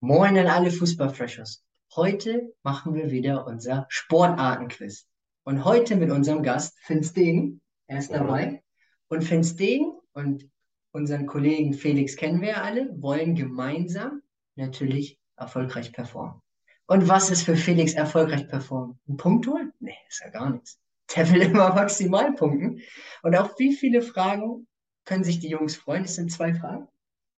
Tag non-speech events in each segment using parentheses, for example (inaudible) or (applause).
Moin an alle Fußballfreshers. Heute machen wir wieder unser Sportartenquiz. Und heute mit unserem Gast Finn Stegen. Er ist dabei. Und Finn Stegen und unseren Kollegen Felix kennen wir ja alle, wollen gemeinsam natürlich erfolgreich performen. Und was ist für Felix erfolgreich performen? Ein Punkt holen? Nee, ist ja gar nichts. Der will immer maximal punkten. Und auf wie viele Fragen können sich die Jungs freuen? Es sind zwei Fragen.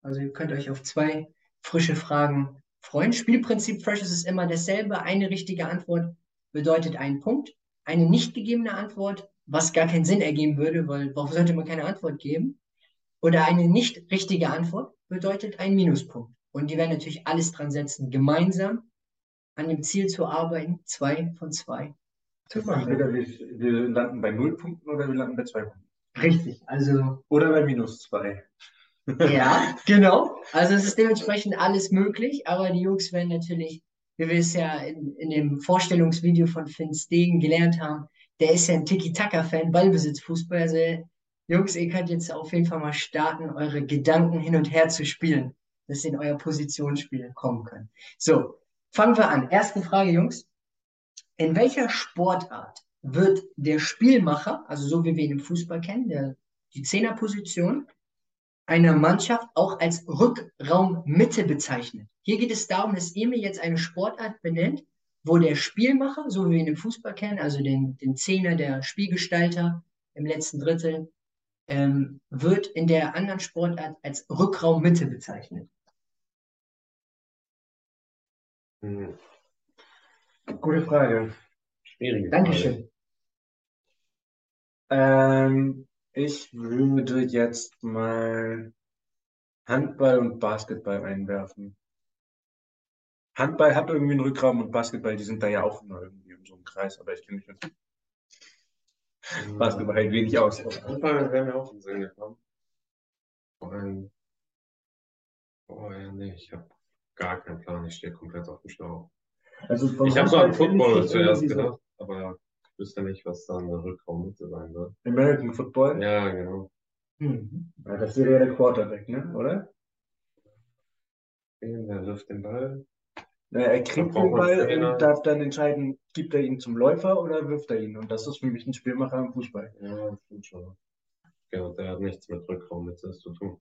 Also ihr könnt euch auf zwei frische Fragen freuen. Spielprinzip Freshes ist immer dasselbe. Eine richtige Antwort bedeutet einen Punkt. Eine nicht gegebene Antwort, was gar keinen Sinn ergeben würde, weil warum sollte man keine Antwort geben? Oder eine nicht richtige Antwort bedeutet einen Minuspunkt. Und die werden natürlich alles dran setzen, gemeinsam an dem Ziel zu arbeiten, zwei von zwei zu machen. Entweder wir, wir landen bei null Punkten oder wir landen bei zwei Punkten. Richtig, also. Oder bei minus zwei. Ja, (laughs) genau. Also es ist dementsprechend alles möglich, aber die Jungs werden natürlich, wie wir es ja in, in dem Vorstellungsvideo von Finn Stegen gelernt haben, der ist ja ein Tiki-Taka-Fan, Ballbesitzfußball. Also Jungs, ihr könnt jetzt auf jeden Fall mal starten, eure Gedanken hin und her zu spielen, dass ihr in euer Positionsspiel kommen könnt. So, fangen wir an. Erste Frage, Jungs. In welcher Sportart wird der Spielmacher, also so wie wir ihn im Fußball kennen, der, die Zehnerposition, einer Mannschaft auch als Rückraummitte bezeichnet. Hier geht es darum, dass ihr mir jetzt eine Sportart benennt, wo der Spielmacher, so wie wir ihn im Fußball kennen, also den, den Zehner, der Spielgestalter im letzten Drittel, ähm, wird in der anderen Sportart als Rückraummitte bezeichnet. Hm. Gute Frage. Schwierige Frage. Dankeschön. Ähm, ich würde jetzt mal Handball und Basketball einwerfen. Handball hat irgendwie einen Rückraum und Basketball, die sind da ja auch immer irgendwie in so einem Kreis, aber ich kenne mich mit Basketball halt wenig aus. Handball wäre mir auch in Sinn gekommen. Vor allem, oh ja, nee, ich habe gar keinen Plan, ich stehe komplett auf dem Schlauch. Also ich habe so an Football zuerst gedacht, aber wüsste nicht, was da eine Rückraummitte sein soll. American Football? Ja, genau. Hm. Ja, das wäre ja der Quarterback, ne? oder? Der wirft den Ball. Na, er kriegt den Ball und darf dann entscheiden, gibt er ihn zum Läufer oder wirft er ihn? Und das ist für mich ein Spielmacher im Fußball. Ja, das stimmt schon. Genau, der hat nichts mit Rückraummitte zu tun.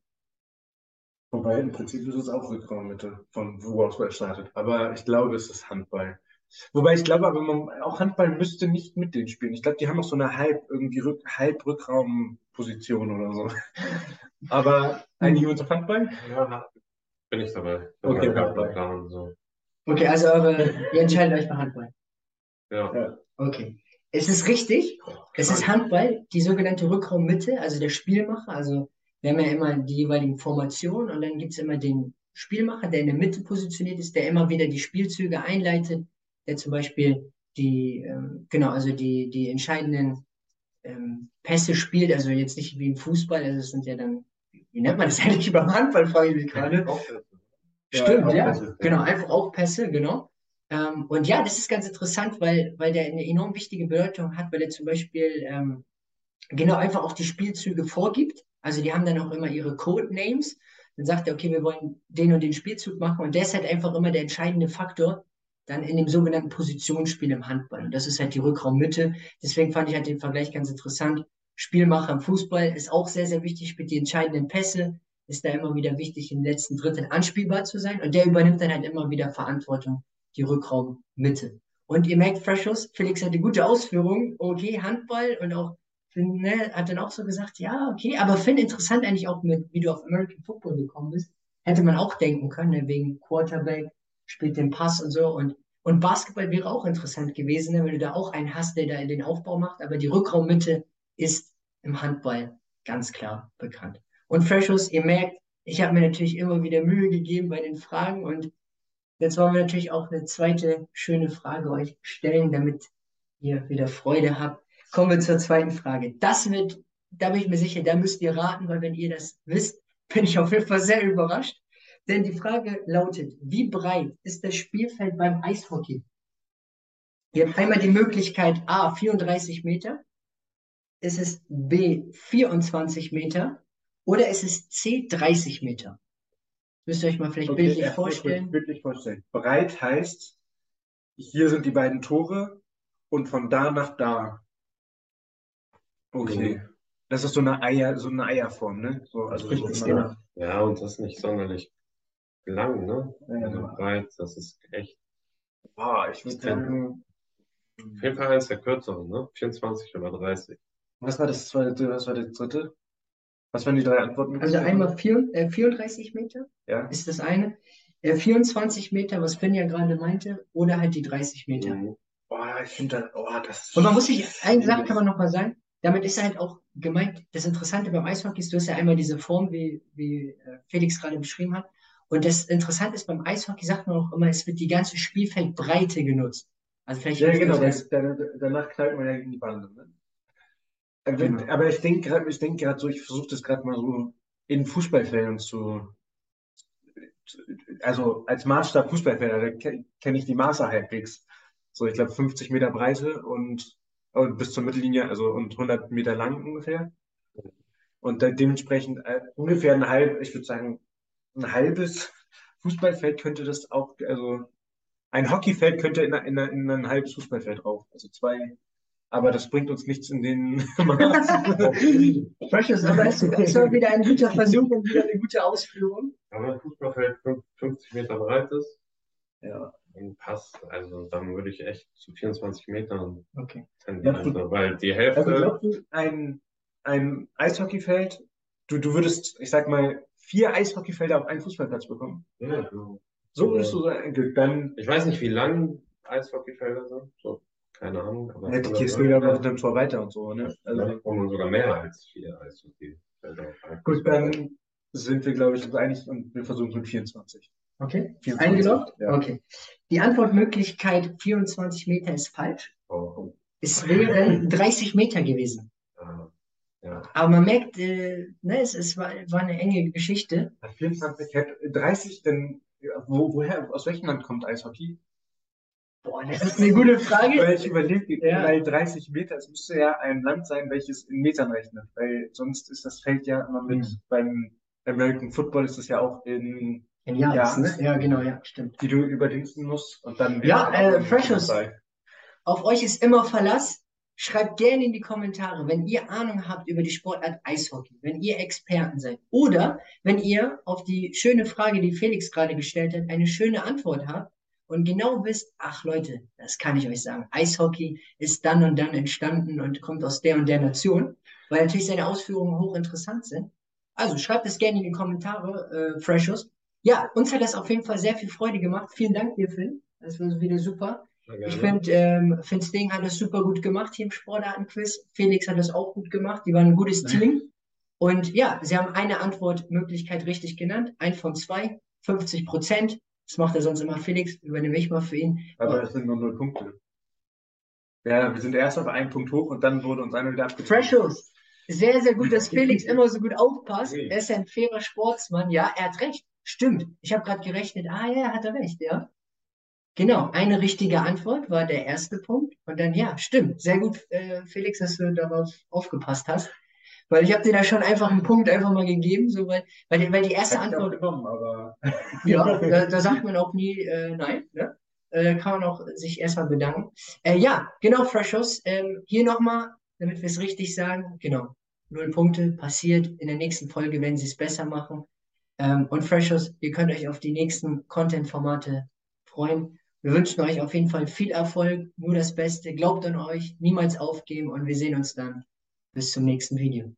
Wobei im Prinzip ist es auch Rückraummitte, von wo aus er startet. Aber ich glaube, es ist Handball. Wobei ich glaube, aber man, auch Handball müsste nicht mit denen spielen. Ich glaube, die haben auch so eine halb irgendwie Rück, halb Rückraumposition oder so. (laughs) Aber einigen uns auf Handball? Ja, bin ich dabei. Okay, Handball. Plan, so. Okay, also eure, ihr entscheidet euch für Handball. Ja. ja. Okay. Es ist richtig. Es ist Handball, die sogenannte Rückraummitte, also der Spielmacher. Also wir haben ja immer die jeweiligen Formationen und dann gibt es immer den Spielmacher, der in der Mitte positioniert ist, der immer wieder die Spielzüge einleitet der zum Beispiel die, ähm, genau, also die, die entscheidenden ähm, Pässe spielt, also jetzt nicht wie im Fußball, also es sind ja dann, wie nennt man das (laughs) eigentlich über Handball, frage ich mich gerade. Stimmt, ja, ja. genau, einfach auch Pässe, genau. Ähm, und ja, das ist ganz interessant, weil, weil der eine enorm wichtige Bedeutung hat, weil er zum Beispiel ähm, genau einfach auch die Spielzüge vorgibt. Also die haben dann auch immer ihre Codenames. Dann sagt er, okay, wir wollen den und den Spielzug machen. Und der ist halt einfach immer der entscheidende Faktor, dann in dem sogenannten Positionsspiel im Handball. Und das ist halt die Rückraummitte. Deswegen fand ich halt den Vergleich ganz interessant. Spielmacher im Fußball ist auch sehr, sehr wichtig, spielt die entscheidenden Pässe, ist da immer wieder wichtig, im letzten Drittel anspielbar zu sein. Und der übernimmt dann halt immer wieder Verantwortung, die Rückraummitte. Und ihr merkt, Freshos, Felix hatte gute Ausführungen, okay, Handball und auch Finn ne, hat dann auch so gesagt, ja, okay, aber Finn, interessant eigentlich auch mit, wie du auf American Football gekommen bist, hätte man auch denken können, ne, wegen Quarterback, spielt den Pass und so. Und, und Basketball wäre auch interessant gewesen, ne, wenn du da auch einen hast, der da den Aufbau macht. Aber die Rückraummitte ist im Handball ganz klar bekannt. Und Freshos, ihr merkt, ich habe mir natürlich immer wieder Mühe gegeben bei den Fragen und jetzt wollen wir natürlich auch eine zweite schöne Frage euch stellen, damit ihr wieder Freude habt. Kommen wir zur zweiten Frage. Das wird, da bin ich mir sicher, da müsst ihr raten, weil wenn ihr das wisst, bin ich auf jeden Fall sehr überrascht. Denn die Frage lautet, wie breit ist das Spielfeld beim Eishockey? Ihr habt einmal die Möglichkeit A, 34 Meter, ist es B, 24 Meter oder ist es C, 30 Meter? Müsst ihr euch mal vielleicht okay, bildlich vorstellen. Bildlich vorstellen. Breit heißt, hier sind die beiden Tore und von da nach da. Okay. Mhm. Das ist so eine Eier, so eine Eierform, ne? So, also so genau. Ja, und das ist nicht sonderlich lang, ne? Ja, also breit, das ist echt. Boah, ich würde sagen. Auf jeden Fall eins der kürzeren, ne? 24 oder 30. Was war das zweite, was war das dritte? Was waren die drei Antworten? Also einmal vier, äh, 34 Meter ja. ist das eine. Äh, 24 Meter, was Finn ja gerade meinte, oder halt die 30 Meter. Mhm. Boah, ich finde, oh, das. Und man muss sich, eine Sache kann man nochmal sagen, damit ist halt auch gemeint, das Interessante beim Eishockey ist, du hast ja einmal diese Form, wie, wie äh, Felix gerade beschrieben hat. Und das Interessante ist, beim Eishockey sagt man auch immer, es wird die ganze Spielfeldbreite genutzt. Also vielleicht ja, genau, weil danach knallt man ja gegen die Bande. Ne? Genau. Aber ich denke gerade, ich denke gerade so, ich versuche das gerade mal so in Fußballfeldern zu, also als Maßstab Fußballfelder, da kenne ich die Maße halbwegs. So, ich glaube 50 Meter Breite und, und bis zur Mittellinie, also und 100 Meter lang ungefähr. Und dementsprechend äh, ungefähr ein halb, ich würde sagen, ein halbes Fußballfeld könnte das auch, also ein Hockeyfeld könnte in, in, in ein halbes Fußballfeld drauf. Also zwei, aber das bringt uns nichts in den (laughs) Precious, aber es war wieder ein guter Versuch und wieder eine gute Ausführung. Aber ein Fußballfeld 50 Meter breit ist, ja. dann passt. Also dann würde ich echt zu 24 Metern okay. tendieren. Also, weil die Hälfte. Also ein, ein Eishockeyfeld, du, du würdest, ich sag mal, vier Eishockeyfelder auf einen Fußballplatz bekommen? Ja, so. So würdest du sagen, dann. Ich weiß nicht, wie lang Eishockeyfelder sind. So keine Ahnung. Aber ja, die gehst du ja noch dann Tor weiter und so, ne? Also, ja, man sogar mehr als vier Eishockey. Gut, dann sind wir, glaube ich, uns einig und wir versuchen mit 24. Okay, 24. eingeloggt? Ja. Okay. Die Antwortmöglichkeit 24 Meter ist falsch. Oh. Es wären 30 Meter gewesen. Ah, ja. Aber man merkt, äh, ne, es, es war, war, eine enge Geschichte. 24, 30, denn wo, woher, aus welchem Land kommt Eishockey? Boah, das ist eine gute Frage. Weil ich überlege, ja. weil 30 Meter, es müsste ja ein Land sein, welches in Metern rechnet, weil sonst ist das Feld ja immer mit, mhm. beim American Football ist das ja auch in, in Jahren, ne? Ja, genau, ja, stimmt. Die du überdingsen musst und dann. Ja, äh, Freshers, auf euch ist immer Verlass. Schreibt gerne in die Kommentare, wenn ihr Ahnung habt über die Sportart Eishockey, wenn ihr Experten seid oder wenn ihr auf die schöne Frage, die Felix gerade gestellt hat, eine schöne Antwort habt und genau wisst, ach Leute, das kann ich euch sagen, Eishockey ist dann und dann entstanden und kommt aus der und der Nation, weil natürlich seine Ausführungen hochinteressant sind. Also schreibt es gerne in die Kommentare, äh, Freshos. Ja, uns hat das auf jeden Fall sehr viel Freude gemacht. Vielen Dank dir, Phil. Das war wieder super. Ich finde, ähm, Finn Sting hat das super gut gemacht hier im Sportartenquiz. Felix hat das auch gut gemacht. Die waren ein gutes Team. Und ja, sie haben eine Antwortmöglichkeit richtig genannt. Ein von zwei, 50 Prozent. Das macht er sonst immer Felix, übernehme ich mal für ihn. Aber es sind nur null Punkte. Ja, wir sind erst auf einen Punkt hoch und dann wurde uns einer wieder abgezogen. Thresholds. Sehr, sehr gut, dass Felix (laughs) immer so gut aufpasst. Er ist ja ein fairer Sportsmann. Ja, er hat recht. Stimmt. Ich habe gerade gerechnet. Ah ja, hat er recht, ja. Genau, eine richtige Antwort war der erste Punkt. Und dann, ja, stimmt. Sehr gut, äh, Felix, dass du darauf aufgepasst hast. Weil ich habe dir da schon einfach einen Punkt einfach mal gegeben, so weil, weil, weil die erste Antwort. Genommen, aber... (laughs) ja, (laughs) da, da, sagt man auch nie äh, nein. Ne? Äh, da kann man auch sich erstmal bedanken. Äh, ja, genau, Freshos. Ähm, hier nochmal, damit wir es richtig sagen. Genau, null Punkte passiert. In der nächsten Folge werden sie es besser machen. Ähm, und Freshos, ihr könnt euch auf die nächsten Content-Formate freuen. Wir wünschen euch auf jeden Fall viel Erfolg, nur das Beste. Glaubt an euch, niemals aufgeben und wir sehen uns dann bis zum nächsten Video.